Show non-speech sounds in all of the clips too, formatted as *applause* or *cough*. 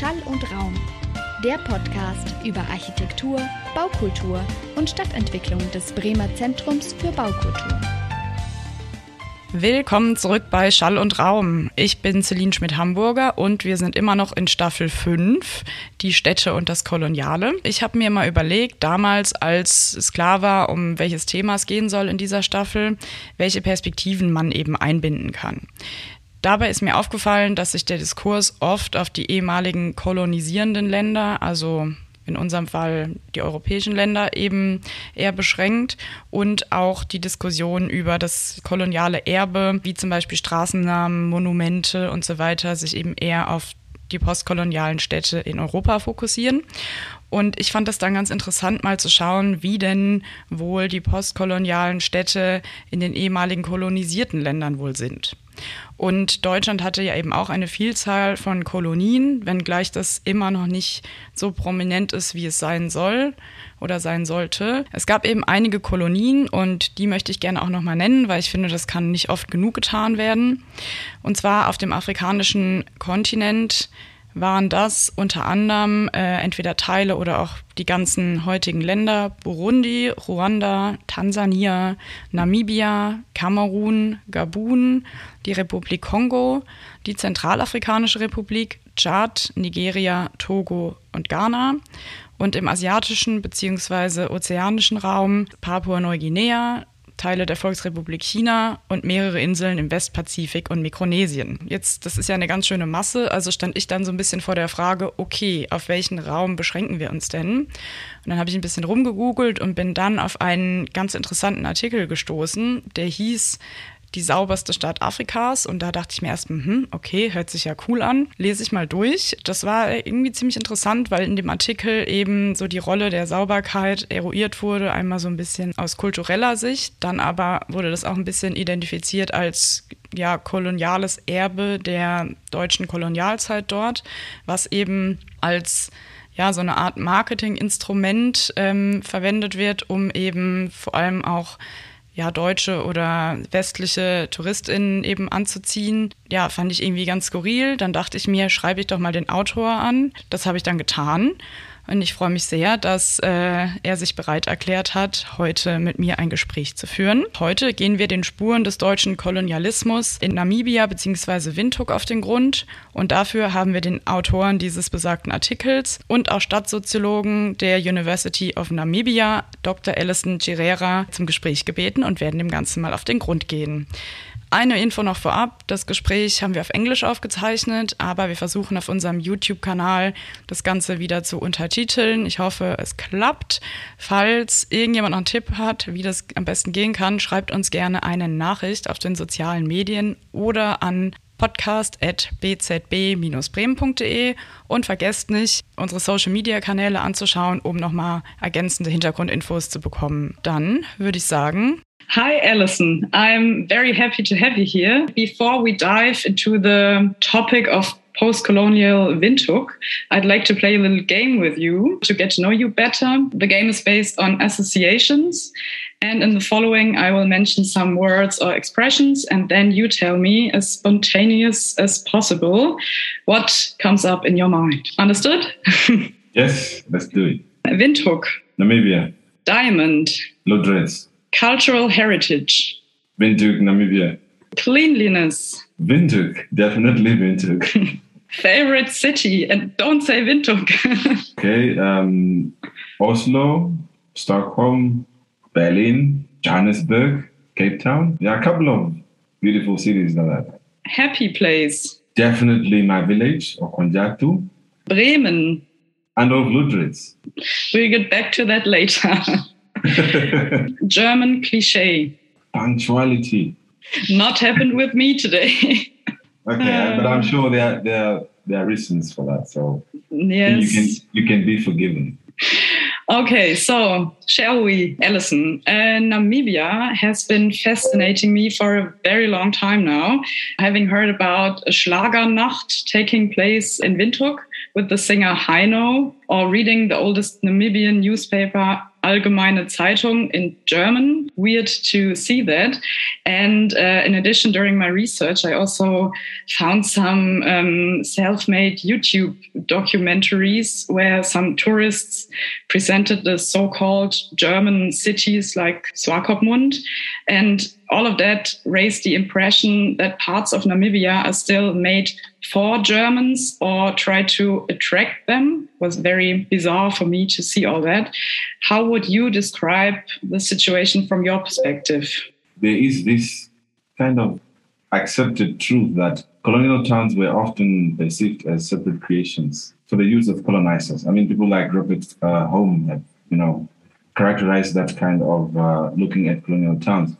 Schall und Raum, der Podcast über Architektur, Baukultur und Stadtentwicklung des Bremer Zentrums für Baukultur. Willkommen zurück bei Schall und Raum. Ich bin Celine Schmidt-Hamburger und wir sind immer noch in Staffel 5, die Städte und das Koloniale. Ich habe mir mal überlegt, damals, als es klar war, um welches Thema es gehen soll in dieser Staffel, welche Perspektiven man eben einbinden kann. Dabei ist mir aufgefallen, dass sich der Diskurs oft auf die ehemaligen kolonisierenden Länder, also in unserem Fall die europäischen Länder, eben eher beschränkt und auch die Diskussion über das koloniale Erbe, wie zum Beispiel Straßennamen, Monumente und so weiter, sich eben eher auf die postkolonialen Städte in Europa fokussieren. Und ich fand das dann ganz interessant, mal zu schauen, wie denn wohl die postkolonialen Städte in den ehemaligen kolonisierten Ländern wohl sind. Und Deutschland hatte ja eben auch eine Vielzahl von Kolonien, wenngleich das immer noch nicht so prominent ist, wie es sein soll oder sein sollte. Es gab eben einige Kolonien und die möchte ich gerne auch nochmal nennen, weil ich finde, das kann nicht oft genug getan werden. Und zwar auf dem afrikanischen Kontinent waren das unter anderem äh, entweder Teile oder auch die ganzen heutigen Länder Burundi, Ruanda, Tansania, Namibia, Kamerun, Gabun, die Republik Kongo, die Zentralafrikanische Republik, Tschad, Nigeria, Togo und Ghana und im asiatischen bzw. ozeanischen Raum Papua-Neuguinea, Teile der Volksrepublik China und mehrere Inseln im Westpazifik und Mikronesien. Jetzt, das ist ja eine ganz schöne Masse, also stand ich dann so ein bisschen vor der Frage, okay, auf welchen Raum beschränken wir uns denn? Und dann habe ich ein bisschen rumgegoogelt und bin dann auf einen ganz interessanten Artikel gestoßen, der hieß die sauberste Stadt Afrikas. Und da dachte ich mir erst, hm, okay, hört sich ja cool an. Lese ich mal durch. Das war irgendwie ziemlich interessant, weil in dem Artikel eben so die Rolle der Sauberkeit eruiert wurde. Einmal so ein bisschen aus kultureller Sicht. Dann aber wurde das auch ein bisschen identifiziert als ja, koloniales Erbe der deutschen Kolonialzeit dort, was eben als ja, so eine Art Marketinginstrument ähm, verwendet wird, um eben vor allem auch ja, deutsche oder westliche TouristInnen eben anzuziehen. Ja, fand ich irgendwie ganz skurril. Dann dachte ich mir, schreibe ich doch mal den Autor an. Das habe ich dann getan. Und ich freue mich sehr, dass äh, er sich bereit erklärt hat, heute mit mir ein Gespräch zu führen. Heute gehen wir den Spuren des deutschen Kolonialismus in Namibia bzw. Windhoek auf den Grund. Und dafür haben wir den Autoren dieses besagten Artikels und auch Stadtsoziologen der University of Namibia, Dr. Alison Gerera, zum Gespräch gebeten und werden dem Ganzen mal auf den Grund gehen. Eine Info noch vorab. Das Gespräch haben wir auf Englisch aufgezeichnet, aber wir versuchen auf unserem YouTube-Kanal das Ganze wieder zu untertiteln. Ich hoffe, es klappt. Falls irgendjemand noch einen Tipp hat, wie das am besten gehen kann, schreibt uns gerne eine Nachricht auf den sozialen Medien oder an podcast.bzb-bremen.de und vergesst nicht, unsere Social-Media-Kanäle anzuschauen, um nochmal ergänzende Hintergrundinfos zu bekommen. Dann würde ich sagen, Hi, Alison. I'm very happy to have you here. Before we dive into the topic of post-colonial Windhoek, I'd like to play a little game with you to get to know you better. The game is based on associations. And in the following, I will mention some words or expressions, and then you tell me as spontaneous as possible what comes up in your mind. Understood? *laughs* yes, let's do it. Windhoek. Namibia. Diamond. Lodres. Cultural heritage. Windhoek, Namibia. Cleanliness. Windhoek, definitely Windhoek. *laughs* Favorite city, and don't say Windhoek. *laughs* okay, um, Oslo, Stockholm, Berlin, Johannesburg, Cape Town. Yeah, a couple of beautiful cities like that. Happy place. Definitely my village, Okonjatu. Bremen. Adolf Lüderitz. We'll get back to that later. *laughs* *laughs* German cliche. Punctuality. Not happened with me today. *laughs* okay, uh, but I'm sure there there there are reasons for that. So yes, you can you can be forgiven. Okay, so shall we, Alison? Uh, Namibia has been fascinating me for a very long time now. Having heard about a Schlagernacht taking place in Windhoek with the singer Heino, or reading the oldest Namibian newspaper Allgemeine Zeitung in German. Weird to see that. And uh, in addition, during my research, I also found some um, self made YouTube documentaries where some tourists presented the so called German cities like Swakopmund. And all of that raised the impression that parts of Namibia are still made for Germans or try to attract them. It was very bizarre for me to see all that. How would you describe the situation from your perspective? There is this kind of accepted truth that colonial towns were often perceived as separate creations for the use of colonizers. I mean, people like Robert uh, Home have, you know, characterized that kind of uh, looking at colonial towns.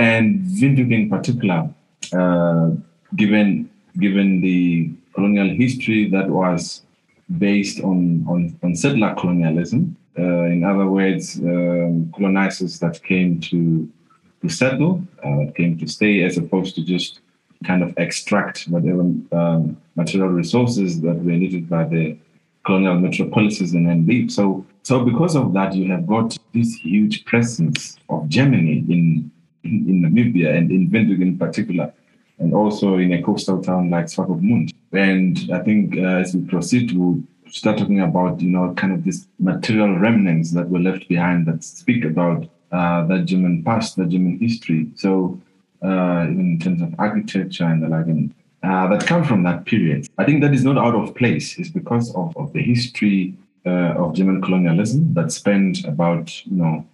And Windhoek in particular, uh, given given the colonial history that was based on, on, on settler colonialism, uh, in other words, um, colonizers that came to, to settle, uh, came to stay, as opposed to just kind of extract whatever um, material resources that were needed by the colonial metropolises and then leave. So, so because of that, you have got this huge presence of Germany in in, Namibia and in Windhoek in particular, and also in a coastal town like Swakopmund. And I think uh, as we proceed, we'll start talking about, you know, kind of these material remnants that were left behind that speak about uh, that German past, that German history. So uh, in terms of architecture and the like, and, uh, that come from that period. I think that is not out of place. It's because of, of the history uh, of German colonialism that spanned about, you know,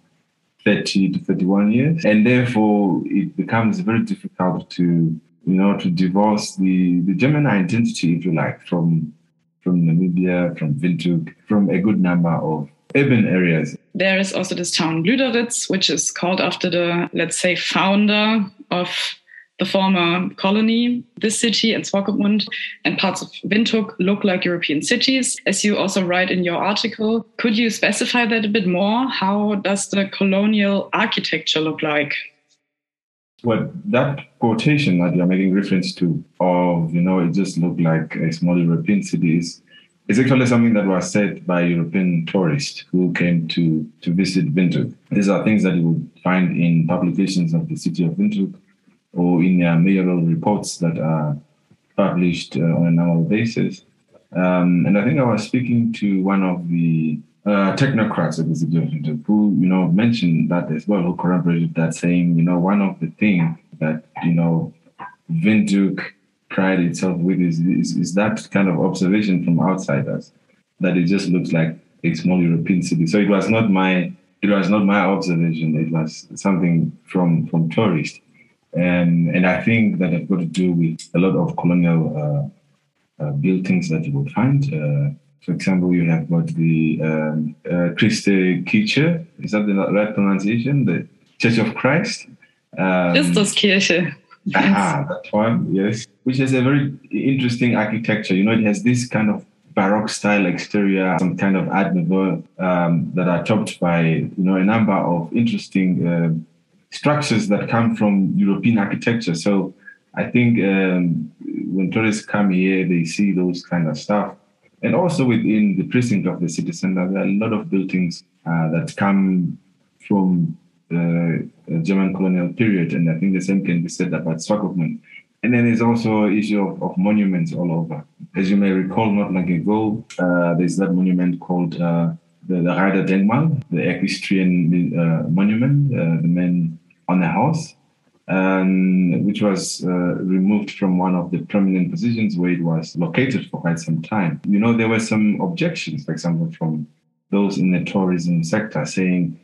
30 to 31 years. And therefore, it becomes very difficult to, you know, to divorce the, the German identity, if you like, from, from Namibia, from Windhoek, from a good number of urban areas. There is also this town Lüderitz, which is called after the, let's say, founder of the former colony. This city and Swakopmund and parts of Windhoek look like European cities, as you also write in your article. Could you specify that a bit more? How does the colonial architecture look like? Well, that quotation that you're making reference to, of, you know, it just looked like a small European city is, is actually something that was said by European tourists who came to, to visit Windhoek. These are things that you would find in publications of the city of Windhoek or in their mayoral reports that are published uh, on an annual basis. Um, and I think I was speaking to one of the uh, technocrats at the situation who, you know, mentioned that as well, who corroborated that, saying, you know, one of the things that, you know, Windhoek pride itself with is, is, is that kind of observation from outsiders that it just looks like a small European city. So it was not my it was not my observation. It was something from from tourists. And, and I think that have got to do with a lot of colonial uh, uh, buildings that you will find. Uh, for example, you have got the um, uh, Christi Kirche. Is that the right pronunciation? The Church of Christ. Um, Christuskirche. Ah, that one, yes. Which has a very interesting architecture. You know, it has this kind of Baroque style exterior, some kind of Art Nouveau um, that are topped by, you know, a number of interesting uh, structures that come from European architecture. So I think um, when tourists come here, they see those kind of stuff. And also within the precinct of the city center, there are a lot of buildings uh, that come from the German colonial period. And I think the same can be said about Swakopmund. And then there's also issue of, of, monuments all over. As you may recall, not long ago, uh, there's that monument called uh, the, the Reiter Denkmal, the equestrian uh, monument, uh, the man on the house, um, which was uh, removed from one of the prominent positions where it was located for quite some time. You know, there were some objections, for example, from those in the tourism sector saying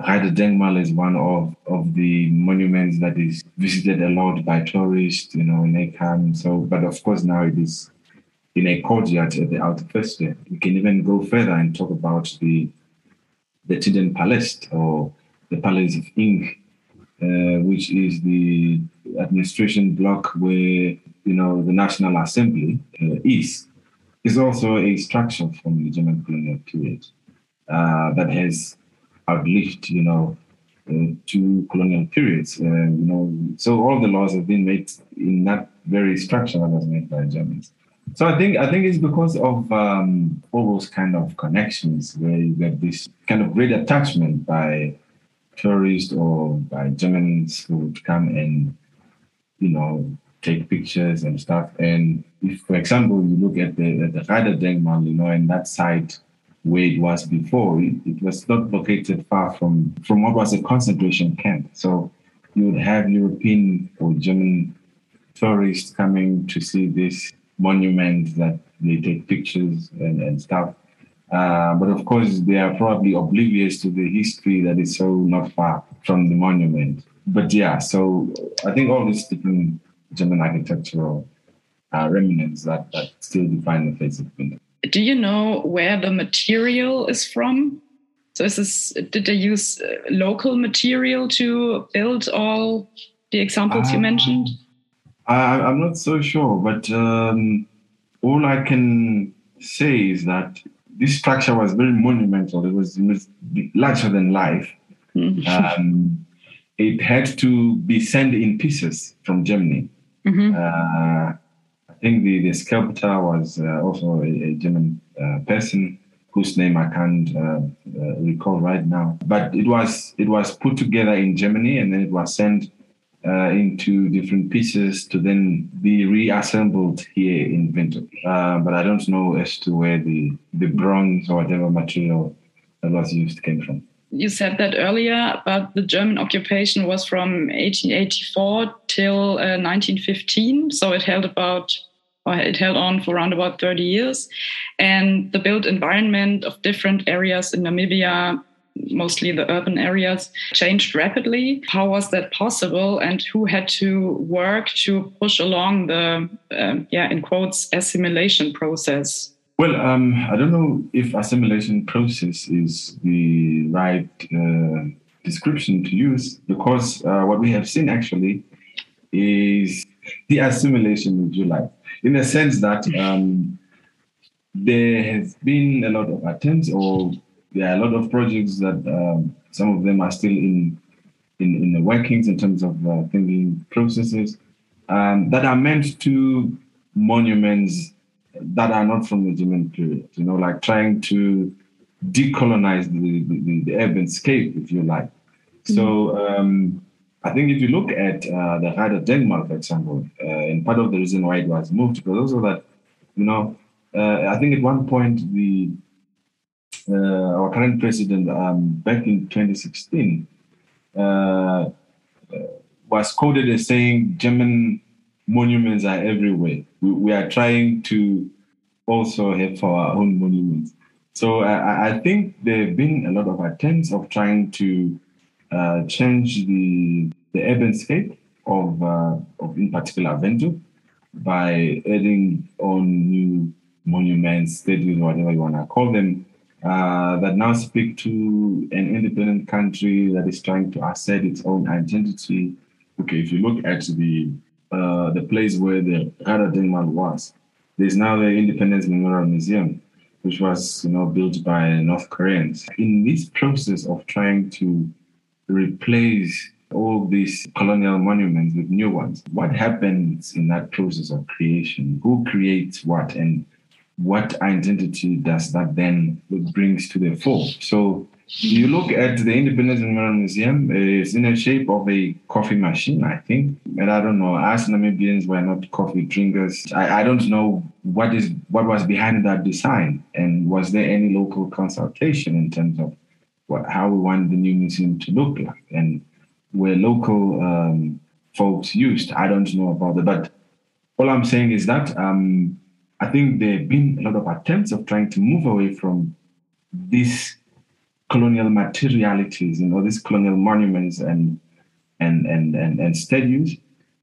Reiter Denkmal is one of, of the monuments that is visited a lot by tourists, you know, when they come. So, but of course now it is in a courtyard at the Alte Feste. We can even go further and talk about the the Tintenpalast or the Palace of Ink, uh, which is the administration block where you know the National Assembly uh, is. Is also a structure from the German colonial period uh, that has outlived, you know, uh, two colonial periods. Uh, you know, so all the laws have been made in that very structure that was made by Germans. So I think I think it's because of um, all those kind of connections where you get this kind of great attachment by tourists or by Germans who would come and you know take pictures and stuff. And if, for example, you look at the at the Reiter Denkmal, you know, and that site where it was before, it, it was not located far from from what was a concentration camp. So you would have European or German tourists coming to see this monument that they take pictures and, and stuff. Uh, but of course, they are probably oblivious to the history that is so not far from the monument. But yeah, so I think all these different German architectural uh, remnants that, that still define the face of Finland. Do you know where the material is from? So is this, did they use uh, local material to build all the examples uh, you mentioned? I, I'm not so sure, but um, all I can say is that this structure was very monumental. It was, larger than life. Mm-hmm. Um, it had to be sent in pieces from Germany. Mm-hmm. Uh, I think the, the sculptor was uh, also a, a German uh, person whose name I can't uh, uh, recall right now. But it was it was put together in Germany and then it was sent uh, into different pieces to then be reassembled here in Windhoek. but I don't know as to where the the bronze or whatever material that was used came from you said that earlier, but the German occupation was from 1884 till uh, 1915. So it held about, it held on for around about 30 years. And the built environment of different areas in Namibia, mostly the urban areas, changed rapidly. How was that possible? And who had to work to push along the, uh, yeah, in quotes, assimilation process? Well, um, I don't know if assimilation process is the right uh, description to use because uh, what we have seen actually is the assimilation, you like, in the sense that um, there has been a lot of attempts or there are a lot of projects that um, some of them are still in in, in the workings in terms of uh, thinking processes um, that are meant to monuments that are not from the German period, you know, like trying to decolonize the, the, the urban scape, if you like. Mm-hmm. So um, I think if you look at uh, the Reiter Denkmal, for example, uh, and part of the reason why it was moved because also that, you know, uh, I think at one point the uh, our current president um, back in 2016 uh, uh, was quoted as saying German monuments are everywhere. We, we are trying to also have our own monuments. So I, I think there have been a lot of attempts of trying to uh, change the the urban scape of, uh, of in particular Windhoek by adding on new monuments, statues, whatever you want to call them, uh, that now speak to an independent country that is trying to assert its own identity. Okay, if you look at the uh, the place where the Reiter Denkmal was. There's now the Independence Memorial Museum, which was you know built by North Koreans. In this process of trying to replace all these colonial monuments with new ones, what happens in that process of creation? Who creates what, and what identity does that then brings to the fore? So you look at the Independence Memorial Museum, it's in the shape of a coffee machine, I think. And I don't know, us Namibians were not coffee drinkers. I, I don't know what is what was behind that design. And was there any local consultation in terms of what, how we want the new museum to look like? And were local um, folks used? I don't know about that. But all I'm saying is that um, I think there have been a lot of attempts of trying to move away from these colonial materialities, you know, these colonial monuments and and and and, and statues.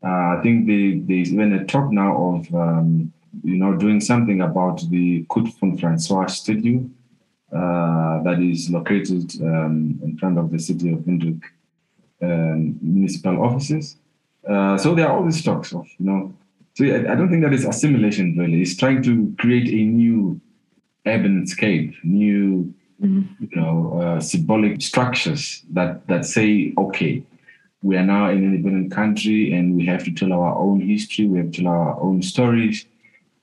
Uh, I think they, there's even a talk now of um, you know doing something about the Curt von Francois statue uh, that is located um, in front of the city of Windhoek um, municipal offices. Uh, so there are all these talks of you know. So I, I don't think that is assimilation really. It's trying to create a new urban scape, new mm-hmm. you know, uh, symbolic structures that that say, okay, we are now in an independent country and we have to tell our own history, we have to tell our own stories,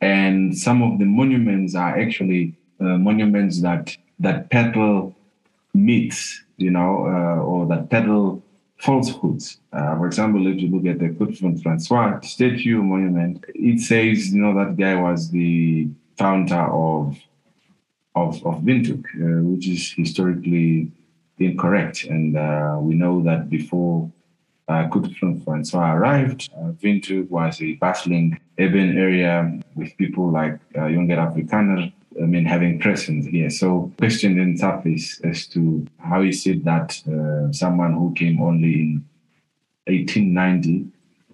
and some of the monuments are actually uh, monuments that that peddle myths, you know, uh, or that peddle falsehoods. Uh, for example, if you look at the Godfrey Francois statue monument, it says, you know, that guy was the founder of of, of Windhoek, uh, which is historically incorrect. And uh, we know that before uh, Francois arrived, uh, Windhoek was a bustling urban area with people like uh, Jonker Afrikaner, I mean, having presence here. So, question then surface as to how is it that uh, someone who came only in 1890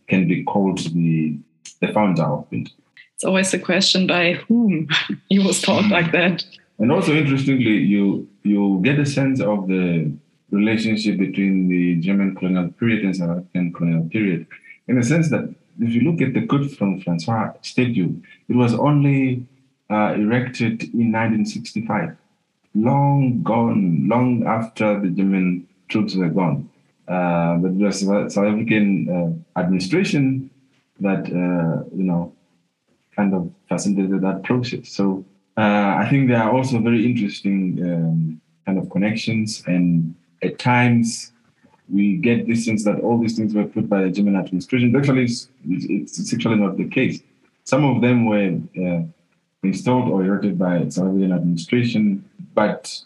can be called the the founder of Windhoek? It's always a question by whom *laughs* he was taught like that. And also, interestingly, you you get a sense of the relationship between the German colonial period and South African colonial period, in the sense that if you look at the Godfrey Francois statue, it was only uh, erected in 1965, long gone, long after the German troops were gone. Uh, but was South African uh, administration that uh, you know kind of facilitated that process. So uh, I think there are also very interesting um, kind of connections, and at times we get this sense that all these things were put by the German administration. Actually, it's, it's actually not the case. Some of them were installed or erected by African administration, but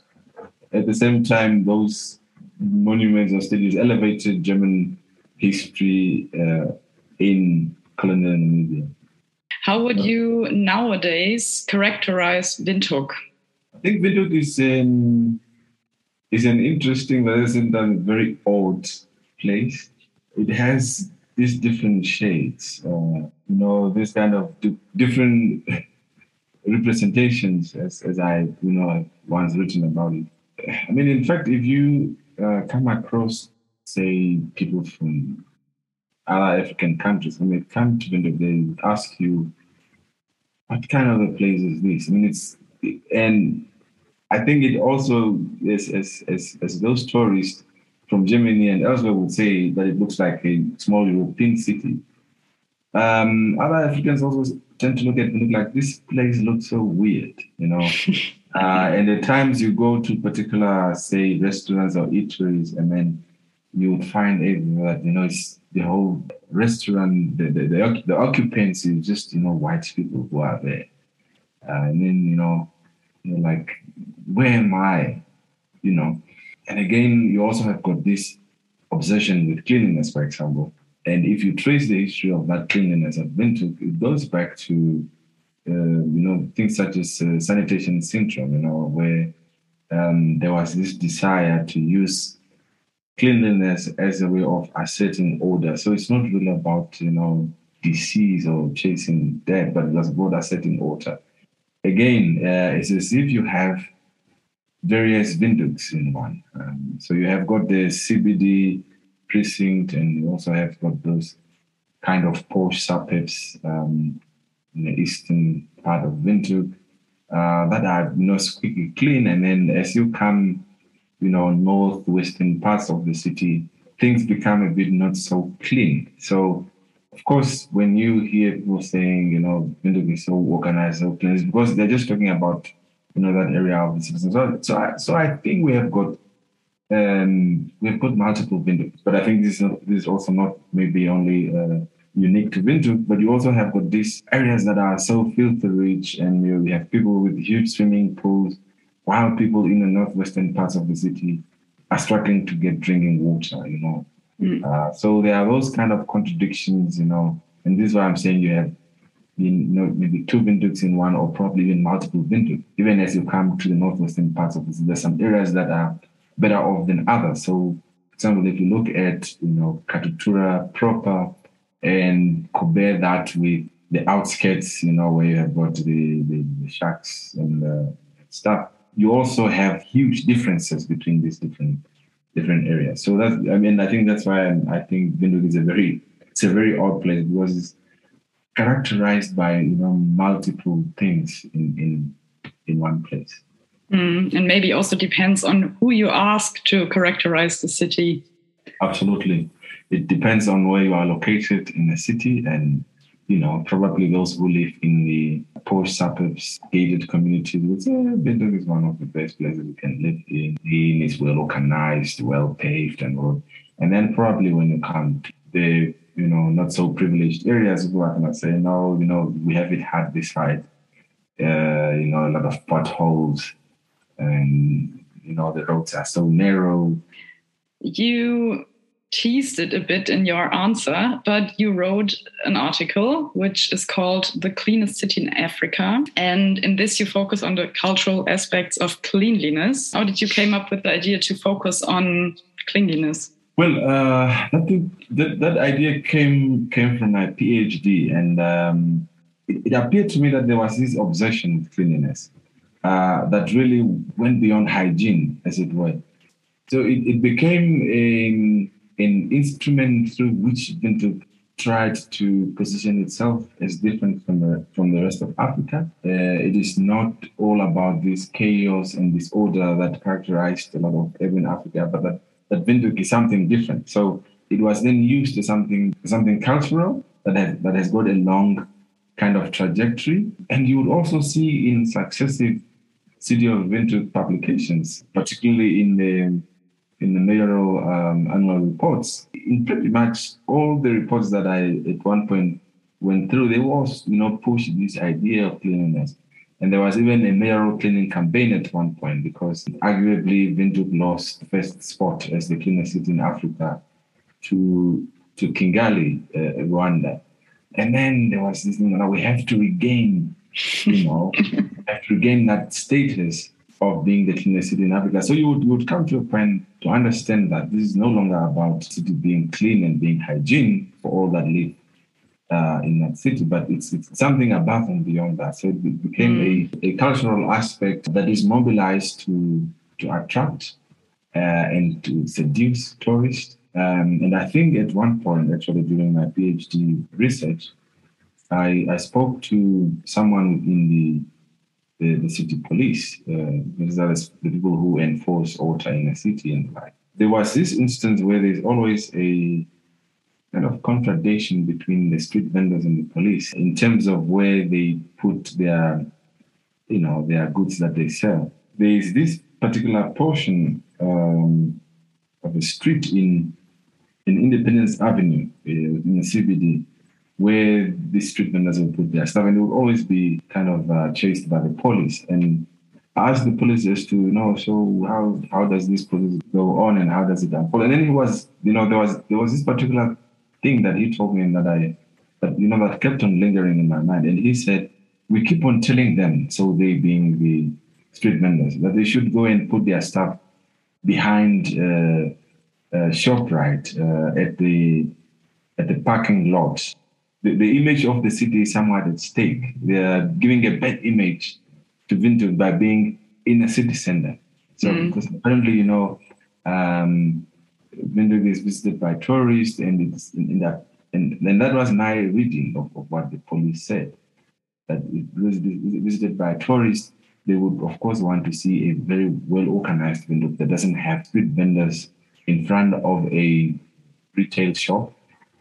at the same time, those monuments or statues elevated German history uh, in colonial Namibia. How would you nowadays characterize Windhoek? I think Windhoek is an is an interesting, but isn't a very old place. It has these different shades, uh, you know, this kind of different *laughs* representations, as, as I you know once written about it. I mean, in fact, if you uh, come across, say, people from other African countries, when they come to Windhoek, they ask you, what kind of a place is this? I mean, it's, and I think it also, is, as, as, as those tourists from Germany and elsewhere would say, that it looks like a small European city. Um, other Africans also tend to look at look like this place looks so weird, you know. *laughs* uh, and at times you go to particular, say, restaurants or eateries, and then you would find that you know it's the whole restaurant, the, the, the, the occupants is just, you know, white people who are there. Uh, and then, you know, you're like, where am I? You know, and again, you also have got this obsession with cleanliness, for example. And if you trace the history of that cleanliness Windhoek, it goes back to, uh, you know, things such as uh, sanitation syndrome, you know, where um, there was this desire to use cleanliness as a way of asserting order. So it's not really about, you know, disease or chasing death, but it's about asserting order. Again, uh, it's as if you have various Windhoeks in one. Um, so you have got the CBD precinct, and you also have got those kind of posh suburbs um, in the eastern part of Windhoek uh, that are you know squeaky clean. And then as you come you know, northwestern parts of the city, things become a bit not so clean. So, of course, when you hear people saying, you know, Windhoek is so organized, so clean, it's because they're just talking about, you know, that area of the city. So, so I, so I think we have got um, we've got multiple Windhoeks, but I think this is, not, this is also not maybe only uh, unique to Windhoek, but you also have got these areas that are so filthy rich, and you, know, have people with huge swimming pools while people in the northwestern parts of the city are struggling to get drinking water, you know. Mm. Uh, so there are those kind of contradictions, you know, and this is why I'm saying you have been, you know, maybe two Windhoeks in one or probably even multiple Windhoeks. Even as you come to the northwestern parts of the city, there's some areas that are better off than others. So, for example, if you look at, you know, Katutura proper and compare that with the outskirts, you know, where you have got the, the, the shacks and the stuff, you also have huge differences between these different different areas. So that I mean, I think that's why I think Windhoek is a very it's a very odd place because it's characterized by you know multiple things in in in one place. Mm, and maybe also depends on who you ask to characterize the city. Absolutely, it depends on where you are located in the city and you know, probably those who live in the poor suburbs, gated communities would say Windhoek is one of the best places you can live in. It's well organized, well paved, and all. And then probably when you come to the you know not so privileged areas, people are gonna say, no, you know, we haven't had this side. Uh, you know, a lot of potholes, and you know the roads are so narrow. You teased it a bit in your answer, but you wrote an article which is called The Cleanest City in Africa. And in this, you focus on the cultural aspects of cleanliness. How did you came up with the idea to focus on cleanliness? Well, uh, that, that, that idea came came from my PhD, and um, it, it, appeared to me that there was this obsession with cleanliness uh, that really went beyond hygiene, as it were. So it, it became a an instrument through which Windhoek tried to position itself as different from the from the rest of Africa. Uh, it is not all about this chaos and disorder that characterized a lot of urban Africa, but that, that Windhoek is something different. So it was then used as something something cultural that has that has got a long kind of trajectory. And you would also see in successive City of Windhoek publications, particularly in the in the mayoral um, annual reports. In pretty much all the reports that I at one point went through, they was you know push this idea of cleanliness. And there was even a mayoral cleaning campaign at one point because arguably Windhoek lost the first spot as the cleanest city in Africa to to Kigali, uh, Rwanda. And then there was this thing, know, we have to regain, you know, have to regain that status of being the cleanest city in Africa. So you would, you would come to a point to understand that this is no longer about city being clean and being hygiene for all that live uh, in that city, but it's, it's something above and beyond that. So it became mm. a, a cultural aspect that is mobilized to, to attract uh, and to seduce tourists. Um, and I think at one point, actually, during my PhD research, I, I spoke to someone in the the, the city police, uh, these the people who enforce order in a city and like. There was this instance where there's always a kind of contradiction between the street vendors and the police in terms of where they put their, you know, their goods that they sell. There is this particular portion um, of a street in in Independence Avenue uh, in the CBD where street vendors would put their stuff, and they would always be kind of uh, chased by the police. And I asked the police just to you know, so how how does this process go on, and how does it unfold? And then he was, you know, there was there was this particular thing that he told me, and that I, that you know, that kept on lingering in my mind. And he said, we keep on telling them, so they being the street vendors, that they should go and put their stuff behind uh, uh, Shoprite uh, at the at the parking lot the, the image of the city is somewhat at stake. They are giving a bad image to Windhoek by being in a city center. So, mm. because apparently, you know, um, Windhoek is visited by tourists, and it's in, in that, and, and that was my reading of, of what the police said. That it was visited by tourists, they would, of course, want to see a very well organized Windhoek that doesn't have street vendors in front of a retail shop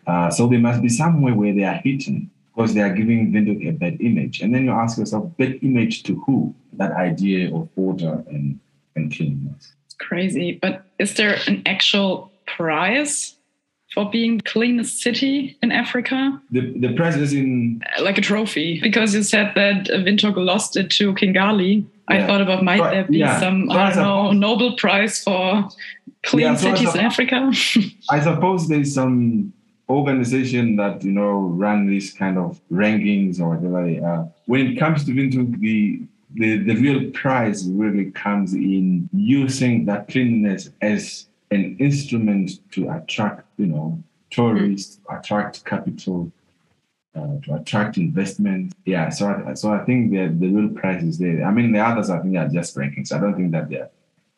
uh, so there must be somewhere where they are hidden because they are giving Windhoek a bad image. And then you ask yourself, bad image to who? That idea of order and, and cleanliness. It's crazy. But is there an actual prize for being the cleanest city in Africa? The, the prize is in... Uh, like a trophy. Because you said that Windhoek lost it to Kigali. Yeah. I thought about might there be yeah. some, so I don't know, Nobel Prize for clean yeah, so cities in Africa? *laughs* I suppose there's some organization that you know run these kind of rankings or whatever they are. When it comes to Windhoek, the the, the real prize really comes in using that cleanliness as an instrument to attract, you know, tourists, mm-hmm. attract capital, uh, to attract investment. Yeah, so I, so I think the the real prize is there. I mean, the others I think are just rankings. I don't think that there are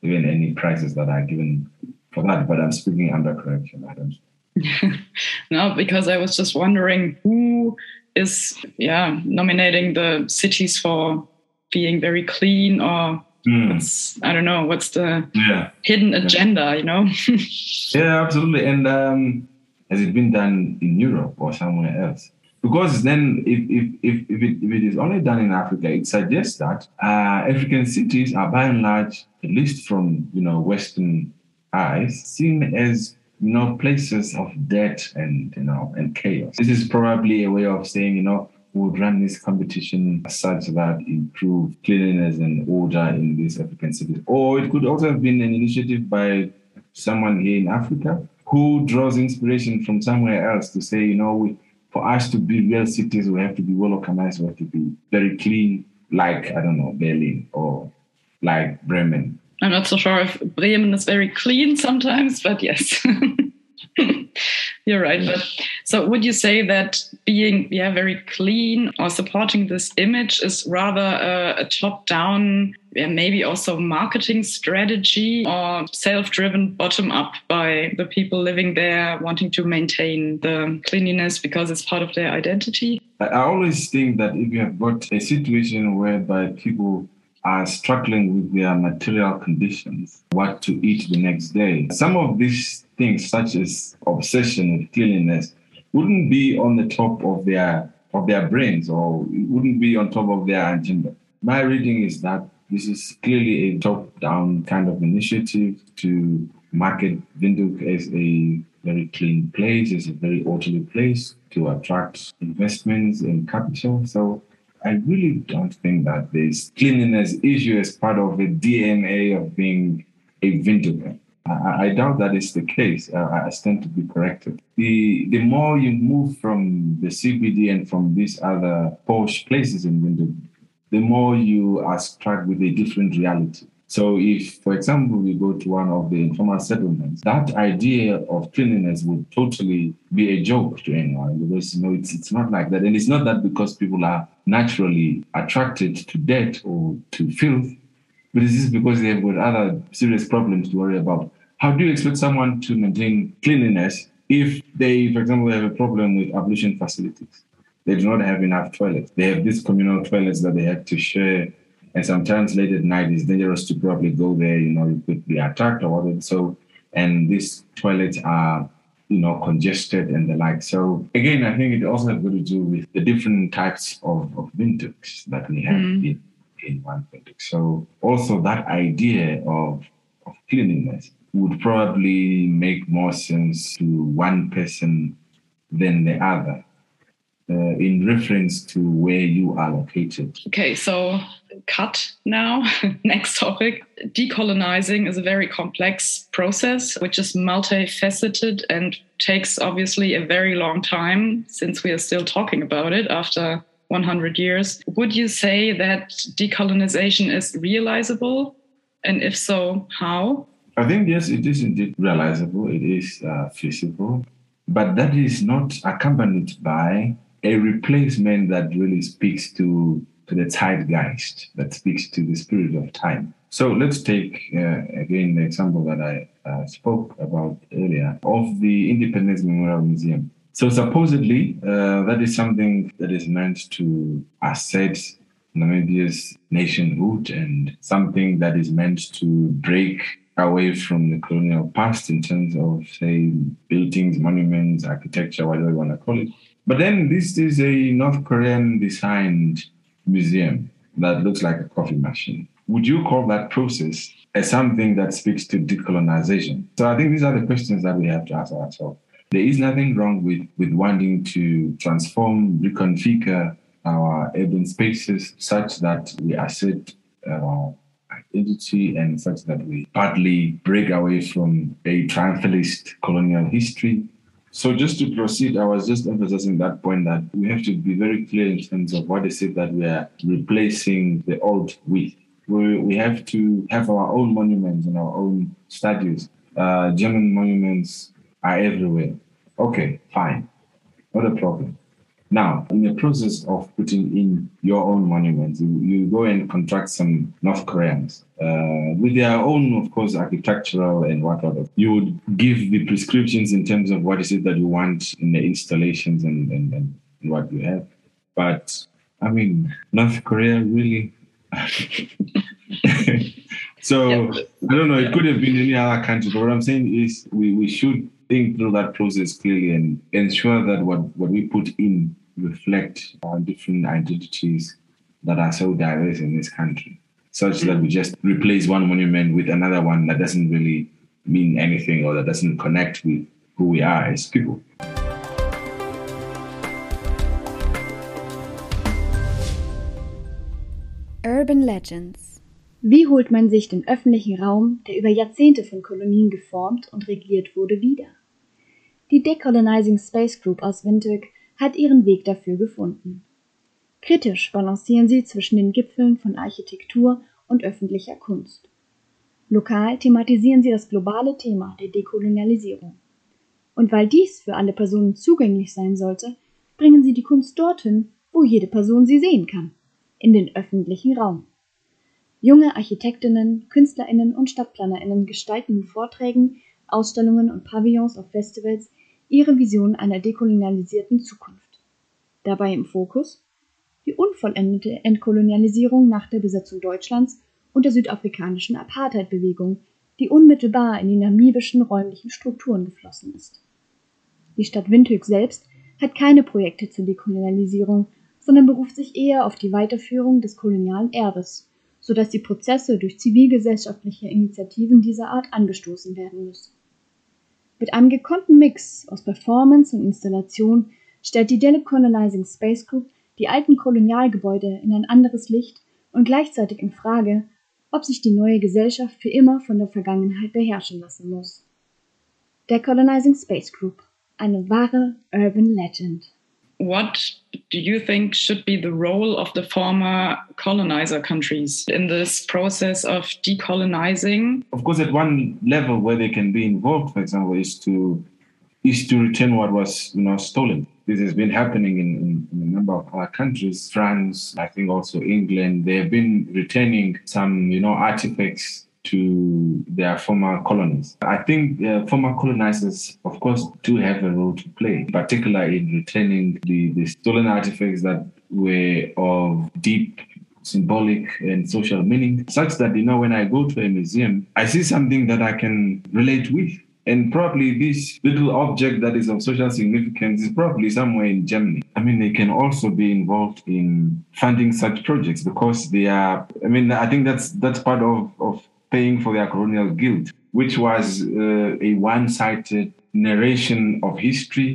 even any prizes that are given for that. But I'm speaking under correction. Don't. *laughs* no, because I was just wondering who is yeah nominating the cities for being very clean or mm. I don't know what's the yeah. hidden agenda, yeah. you know? *laughs* yeah, absolutely. And um, has it been done in Europe or somewhere else? Because then, if, if, if, if, it, if it is only done in Africa, it suggests that uh, African cities are by and large, at least from you know Western eyes, seen as you know places of debt and you know and chaos. This is probably a way of saying you know we would run this competition such that improve cleanliness and order in these African cities. Or it could also have been an initiative by someone here in Africa who draws inspiration from somewhere else to say, you know, we, for us to be real cities, we have to be well organized, we have to be very clean, like, I don't know, Berlin or like Bremen. I'm not so sure if Bremen is very clean sometimes, but yes. *laughs* You're right. But so would you say that being yeah very clean or supporting this image is rather a, a top down yeah, maybe also marketing strategy or self driven bottom up by the people living there wanting to maintain the cleanliness because it's part of their identity? I always think that if you have got a situation whereby people are struggling with their material conditions, what to eat the next day. Some of these things, such as obsession with cleanliness, wouldn't be on the top of their of their brains or wouldn't be on top of their agenda. My reading is that this is clearly a top-down kind of initiative to market Windhoek as a very clean place, as a very orderly place to attract investments and capital. So I really don't think that this cleanliness issue is part of the DNA of being a Windhoeker. I, I, doubt that is the case. I stand to be corrected. The the more you move from the CBD and from these other posh places in Windhoek, the more you are struck with a different reality. So, if, for example, we go to one of the informal settlements, that idea of cleanliness would totally be a joke to anyone because you know it's it's not like that, and it's not that because people are naturally attracted to dirt or to filth, but it's just because they've got other serious problems to worry about. How do you expect someone to maintain cleanliness if they, for example, have a problem with ablution facilities? They do not have enough toilets. They have these communal toilets that they have to share and sometimes late at night, it's dangerous to probably go there. You know, you could be attacked or whatever. So, and these toilets are, you know, congested and the like. So again, I think it also has got to do with the different types of, of Windhoeks that we have mm. in, in one Windhoek. So also that idea of, of cleanliness would probably make more sense to one person than the other. Uh, in reference to where you are located. Okay, so cut now. *laughs* Next topic. Decolonizing is a very complex process, which is multifaceted and takes obviously a very long time since we are still talking about it after 100 years. Would you say that decolonization is realizable? And if so, how? I think, yes, it is indeed realizable, it is uh, feasible, but that is not accompanied by a replacement that really speaks to to the zeitgeist that speaks to the spirit of time. So let's take uh, again the example that I uh, spoke about earlier of the Independence Memorial Museum. So supposedly uh, that is something that is meant to assert Namibia's nationhood and something that is meant to break away from the colonial past in terms of say buildings, monuments, architecture, whatever you want to call it. But then this is a North Korean designed museum that looks like a coffee machine. Would you call that process as something that speaks to decolonization? So I think these are the questions that we have to ask ourselves. There is nothing wrong with, with wanting to transform, reconfigure our urban spaces such that we assert our identity and such that we partly break away from a triumphalist colonial history so just to proceed, I was just emphasizing that point that we have to be very clear in terms of what is it that we are replacing the old with. We, we have to have our own monuments and our own statues. Uh, German monuments are everywhere. Okay, fine. Not a problem. Now, in the process of putting in your own monuments, you, you go and contract some North Koreans uh, with their own, of course, architectural and whatever. You would give the prescriptions in terms of what is it that you want in the installations and, and, and what you have. But I mean, North Korea really. *laughs* so I don't know. It could have been any other country, but what I'm saying is we, we should think through that process clearly and ensure that what, what we put in reflect on different identities that are so diverse in this country, such that we just replace one monument with another one that doesn't really mean anything or that doesn't connect with who we are as people. Urban Legends. Wie holt man sich den öffentlichen Raum, der über Jahrzehnte von Kolonien geformt und regiert wurde, wieder? Die Decolonizing Space Group aus Windhoek hat ihren Weg dafür gefunden. Kritisch balancieren sie zwischen den Gipfeln von Architektur und öffentlicher Kunst. Lokal thematisieren sie das globale Thema der Dekolonialisierung. Und weil dies für alle Personen zugänglich sein sollte, bringen sie die Kunst dorthin, wo jede Person sie sehen kann, in den öffentlichen Raum. Junge Architektinnen, Künstlerinnen und Stadtplanerinnen gestalten in Vorträgen, Ausstellungen und Pavillons auf Festivals ihre Vision einer dekolonialisierten Zukunft. Dabei im Fokus die unvollendete Entkolonialisierung nach der Besetzung Deutschlands und der südafrikanischen Apartheid-Bewegung, die unmittelbar in die namibischen räumlichen Strukturen geflossen ist. Die Stadt Windhoek selbst hat keine Projekte zur Dekolonialisierung, sondern beruft sich eher auf die Weiterführung des kolonialen Erbes, so dass die Prozesse durch zivilgesellschaftliche Initiativen dieser Art angestoßen werden müssen. Mit einem gekonnten Mix aus Performance und Installation stellt die Decolonizing Space Group die alten Kolonialgebäude in ein anderes Licht und gleichzeitig in Frage, ob sich die neue Gesellschaft für immer von der Vergangenheit beherrschen lassen muss. Decolonizing Space Group, eine wahre Urban Legend. What do you think should be the role of the former colonizer countries in this process of decolonizing? Of course, at one level where they can be involved, for example, is to is to return what was you know stolen. This has been happening in, in, a number of our countries, France, I think also England. They have been returning some you know artifacts to their former colonies. I think uh, former colonizers, of course, do have a role to play, particularly in returning the, the stolen artifacts that were of deep symbolic and social meaning, such that, you know, when I go to a museum, I see something that I can relate with. And probably this little object that is of social significance is probably somewhere in Germany. I mean, they can also be involved in funding such projects because they are, I mean, I think that's that's part of, of paying for their colonial guilt, which was uh, a one sided narration of history,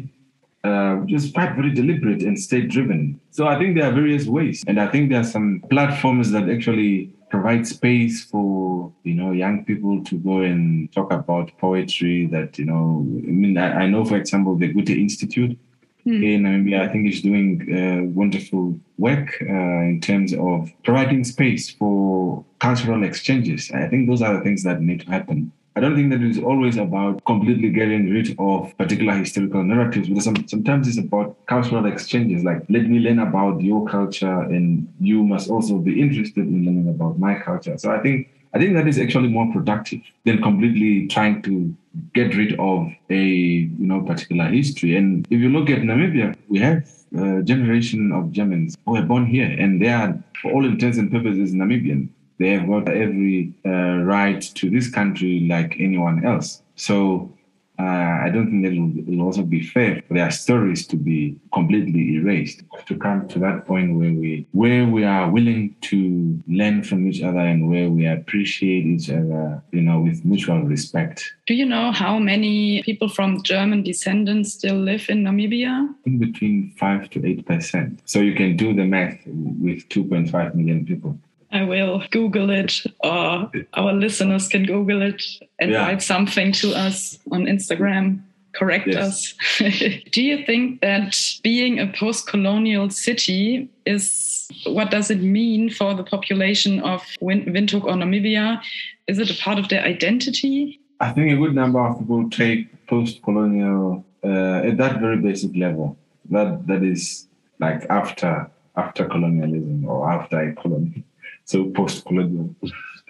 uh, which is quite very deliberate and state driven. So I think there are various ways. And I think there are some platforms that actually provide space for you know young people to go and talk about poetry that you know i mean i, I know for example the goethe institute mm. in namibia i think is doing uh, wonderful work uh, in terms of providing space for cultural exchanges i think those are the things that need to happen I don't think that it's always about completely getting rid of particular historical narratives, but some, sometimes it's about cultural exchanges. Like, let me learn about your culture, and you must also be interested in learning about my culture. So I think I think that is actually more productive than completely trying to get rid of a you know particular history. And if you look at Namibia, we have a generation of Germans who were born here, and they are, for all intents and purposes, Namibian they have got every uh, right to this country like anyone else. So uh, I don't think that it will also be fair for their stories to be completely erased. To come to that point where we where we are willing to learn from each other and where we appreciate each other, you know, with mutual respect. Do you know how many people from German descendants still live in Namibia? In between five to eight percent. So you can do the math with 2.5 million people. I will Google it, or our listeners can Google it and yeah. write something to us on Instagram. Correct yes. us. *laughs* Do you think that being a post colonial city is what does it mean for the population of Windhoek or Namibia? Is it a part of their identity? I think a good number of people take post colonial uh, at that very basic level. That that is like after after colonialism or after a colony so post-colonial.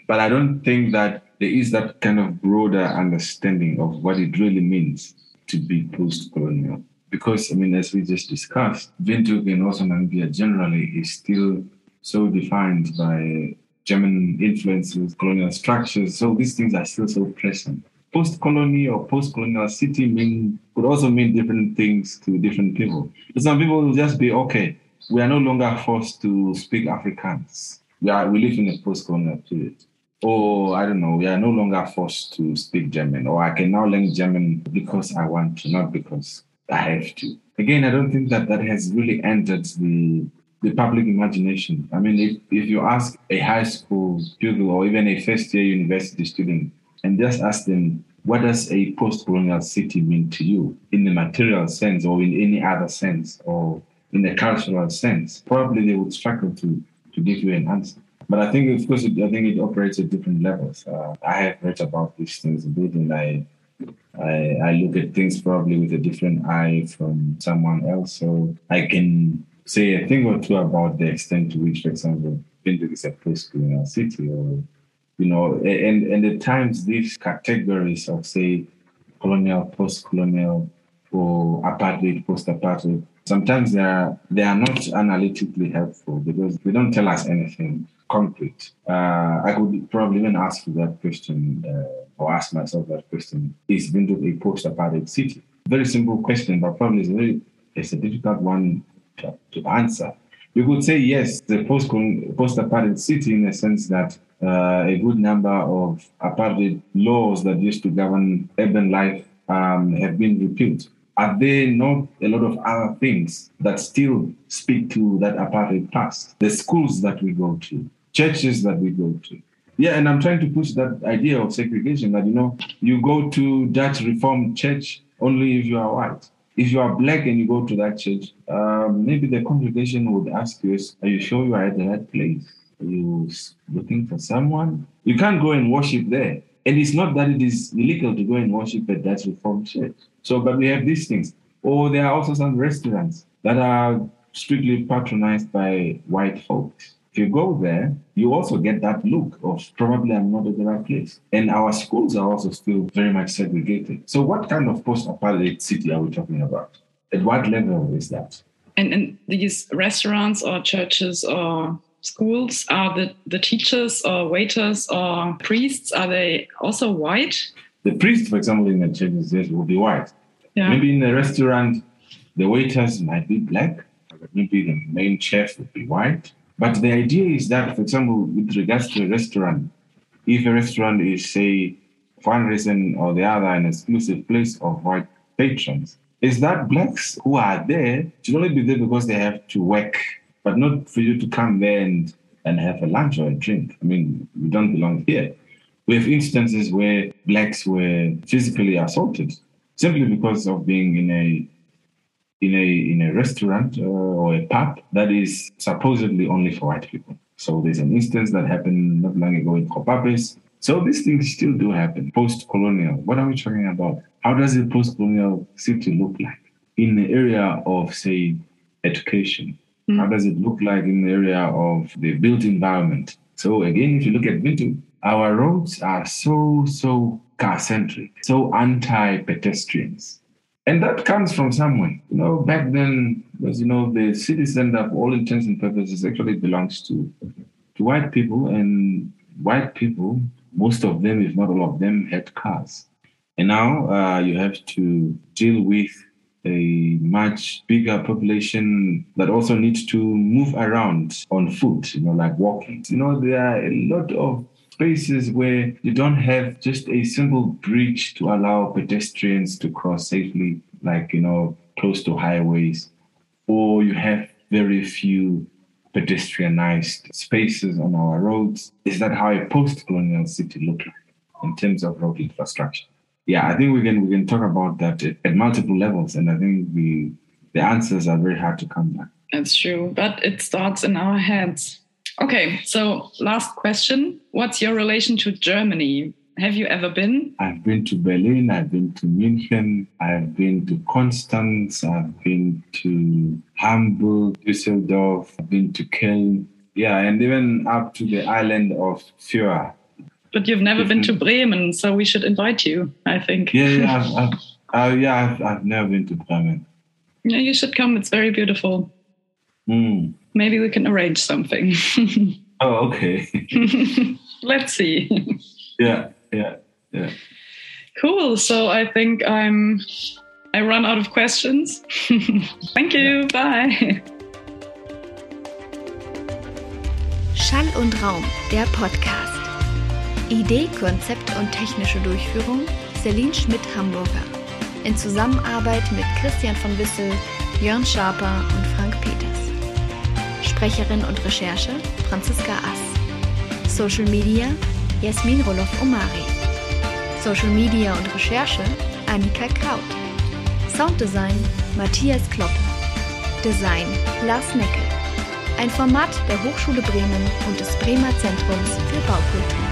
But I don't think that there is that kind of broader understanding of what it really means to be post-colonial. Because I mean, as we just discussed, Windhoek and also Namibia generally is still so defined by German influences, colonial structures. So these things are still so present. post-colony or post-colonial city mean could also mean different things to different people. Some people will just be okay. We are no longer forced to speak Afrikaans. We are we live in a post-colonial period. Or I don't know, we are no longer forced to speak German. Or I can now learn German because I want to, not because I have to. Again, I don't think that that has really entered the the public imagination. I mean, if, if you ask a high school pupil or even a first year university student and just ask them, what does a post colonial city mean to you in the material sense or in any other sense or in the cultural sense? Probably they would struggle to, to give you an answer. But I think, of course, it, I think it operates at different levels. Uh, I have read about these things a bit and I, I, I look at things probably with a different eye from someone else. So I can say a thing or two about the extent to which, for example, Windhoek is a post-colonial city, or you know, and and at times these categories of say colonial, post-colonial, or apartheid, post-apartheid, sometimes they are they are not analytically helpful because they don't tell us anything concrete. Uh, I could probably even ask you that question uh, or ask myself that question: Is Windhoek a post-apartheid city? Very simple question, but probably it's a very it's a difficult one to answer. You could say yes, the post apartheid city in the sense that uh, a good number of apartheid laws that used to govern urban life um, have been repealed. Are there not a lot of other things that still speak to that apartheid past? The schools that we go to, churches that we go to. Yeah, and I'm trying to push that idea of segregation that, you know, you go to that Reformed Church only if you are white if you are black and you go to that church, um, maybe the congregation would ask you, Are you sure you are at the right place? Are you looking for someone? You can't go and worship there. And it's not that it is illegal to go and worship at that Reformed church. So, but we have these things. Or there are also some restaurants that are strictly patronized by white folks If you go there, you also get that look of probably I'm not at the right place. And our schools are also still very much segregated. So, what kind of post apartheid city are we talking about? At what level is that? And, and these restaurants or churches or schools are the, the teachers or waiters or priests are they also white? The priest for example in the churches will be white. Yeah. maybe in a restaurant the waiters might be black maybe the main chef would be white. But the idea is that, for example, with regards to a restaurant, if a restaurant is, say, for one reason or the other, an exclusive place of white patrons, is that blacks who are there should only be there because they have to work, but not for you to come there and, and have a lunch or a drink. I mean, we don't belong here. We have instances where blacks were physically assaulted simply because of being in a in a in a restaurant or a pub that is supposedly only for white people. So there's an instance that happened not long ago in Kopapes. So these things still do happen. Post-colonial. What are we talking about? How does a post-colonial city look like in the area of, say, education? Mm. How does it look like in the area of the built environment? So again, if you look at Windhoek, our roads are so so car-centric, so anti-pedestrians. And that comes from somewhere. You know, back then, because you know, the city center, for all intents and purposes, actually belongs to to white people, and white people, most of them, if not all of them, had cars. And now uh, you have to deal with a much bigger population that also needs to move around on foot, you know, like walking. You know, there are a lot of spaces where you don't have just a simple bridge to allow pedestrians to cross safely, like, you know, close to highways, or you have very few pedestrianized spaces on our roads. Is that how a post-colonial city look like in terms of road infrastructure? Yeah, I think we can we can talk about that at, at multiple levels, and I think the the answers are very hard to come by. That's true, but it starts in our heads. Okay, so last question. What's your relation to Germany? Have you ever been? I've been to Berlin, I've been to München, I've been to Constance, I've been to Hamburg, Düsseldorf, I've been to Köln. Yeah, and even up to the island of Föhr. But you've never been to Bremen, so we should invite you, I think. Yeah, yeah, I've, *laughs* I've, uh, yeah, I've, I've never been to Bremen. Yeah, you should come. It's very beautiful. Mm maybe we can arrange something. *laughs* oh, okay. *laughs* Let's see. Yeah, yeah, yeah. Cool. So I think I'm I run out of questions. Thank you. Bye. Schall und Raum, der Podcast. Idee, Konzept und technische Durchführung Celine Schmidt-Hamburger. In Zusammenarbeit mit Christian von Wissel, Jörn Schaper und Frank Peters. Sprecherin und Recherche Franziska Ass. Social Media Jasmin Roloff-Omari. Social Media und Recherche Annika Kraut. Sounddesign Matthias Kloppe. Design Lars Neckel. Ein Format der Hochschule Bremen und des Bremer Zentrums für Baukultur.